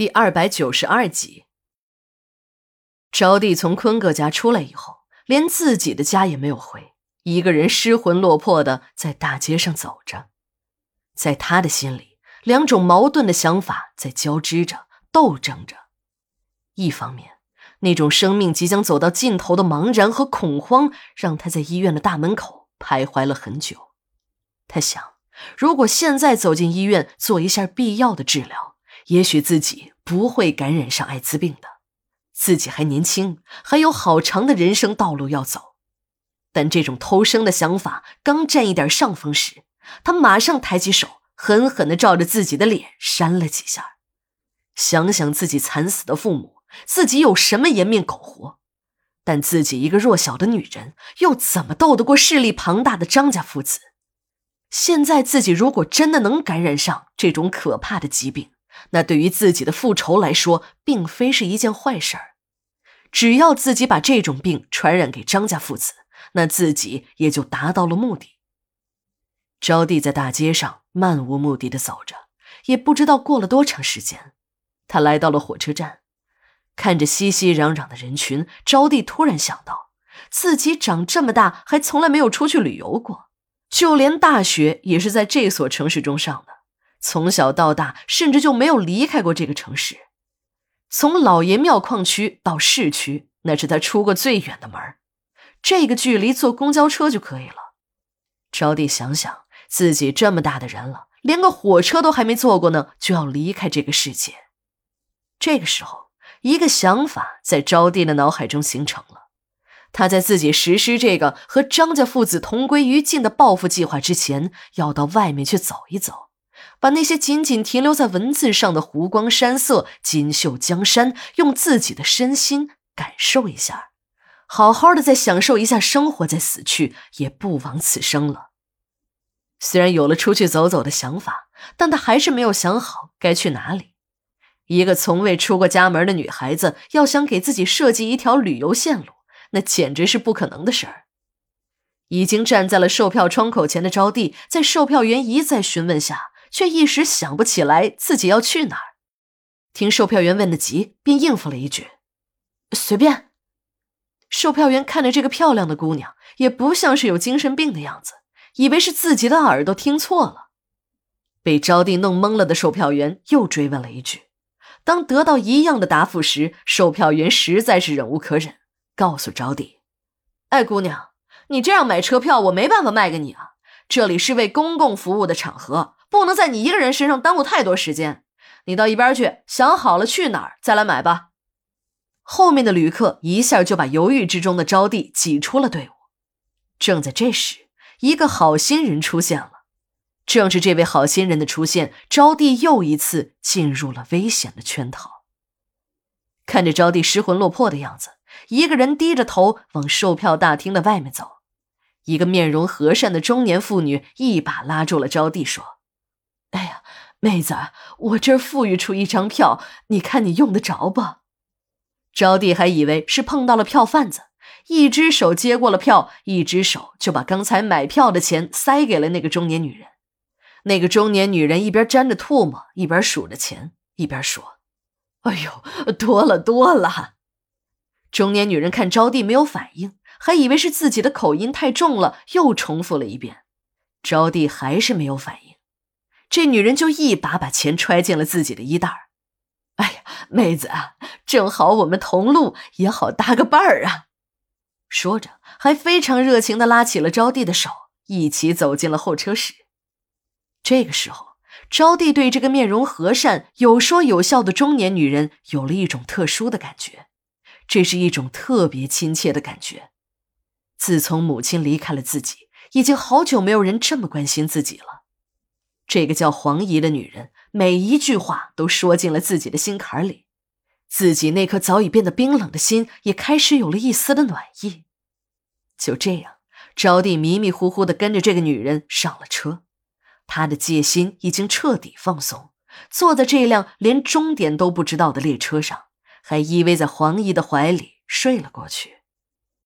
第二百九十二集，招娣从坤哥家出来以后，连自己的家也没有回，一个人失魂落魄的在大街上走着。在他的心里，两种矛盾的想法在交织着、斗争着。一方面，那种生命即将走到尽头的茫然和恐慌，让他在医院的大门口徘徊了很久。他想，如果现在走进医院做一下必要的治疗，也许自己不会感染上艾滋病的，自己还年轻，还有好长的人生道路要走。但这种偷生的想法刚占一点上风时，他马上抬起手，狠狠地照着自己的脸扇了几下。想想自己惨死的父母，自己有什么颜面苟活？但自己一个弱小的女人，又怎么斗得过势力庞大的张家父子？现在自己如果真的能感染上这种可怕的疾病，那对于自己的复仇来说，并非是一件坏事儿。只要自己把这种病传染给张家父子，那自己也就达到了目的。招娣在大街上漫无目的的走着，也不知道过了多长时间，他来到了火车站，看着熙熙攘攘的人群，招娣突然想到，自己长这么大还从来没有出去旅游过，就连大学也是在这所城市中上的。从小到大，甚至就没有离开过这个城市。从老爷庙矿区到市区，那是他出过最远的门这个距离坐公交车就可以了。招娣想想，自己这么大的人了，连个火车都还没坐过呢，就要离开这个世界。这个时候，一个想法在招娣的脑海中形成了。他在自己实施这个和张家父子同归于尽的报复计划之前，要到外面去走一走。把那些仅仅停留在文字上的湖光山色、锦绣江山，用自己的身心感受一下，好好的再享受一下生活，再死去也不枉此生了。虽然有了出去走走的想法，但他还是没有想好该去哪里。一个从未出过家门的女孩子，要想给自己设计一条旅游线路，那简直是不可能的事儿。已经站在了售票窗口前的招娣，在售票员一再询问下。却一时想不起来自己要去哪儿，听售票员问的急，便应付了一句：“随便。”售票员看着这个漂亮的姑娘，也不像是有精神病的样子，以为是自己的耳朵听错了。被招娣弄懵了的售票员又追问了一句，当得到一样的答复时，售票员实在是忍无可忍，告诉招娣：“哎，姑娘，你这样买车票，我没办法卖给你啊，这里是为公共服务的场合。”不能在你一个人身上耽误太多时间，你到一边去想好了去哪儿再来买吧。后面的旅客一下就把犹豫之中的招娣挤出了队伍。正在这时，一个好心人出现了。正是这位好心人的出现，招娣又一次进入了危险的圈套。看着招娣失魂落魄的样子，一个人低着头往售票大厅的外面走。一个面容和善的中年妇女一把拉住了招娣，说。哎呀，妹子，我这儿富裕出一张票，你看你用得着不？招娣还以为是碰到了票贩子，一只手接过了票，一只手就把刚才买票的钱塞给了那个中年女人。那个中年女人一边沾着唾沫，一边数着钱，一边说：“哎呦，多了多了。”中年女人看招娣没有反应，还以为是自己的口音太重了，又重复了一遍。招娣还是没有反应。这女人就一把把钱揣进了自己的衣袋儿。哎呀，妹子，正好我们同路，也好搭个伴儿啊！说着，还非常热情的拉起了招娣的手，一起走进了候车室。这个时候，招娣对这个面容和善、有说有笑的中年女人有了一种特殊的感觉，这是一种特别亲切的感觉。自从母亲离开了自己，已经好久没有人这么关心自己了。这个叫黄姨的女人，每一句话都说进了自己的心坎里，自己那颗早已变得冰冷的心也开始有了一丝的暖意。就这样，招娣迷迷糊糊的跟着这个女人上了车，她的戒心已经彻底放松，坐在这辆连终点都不知道的列车上，还依偎在黄姨的怀里睡了过去。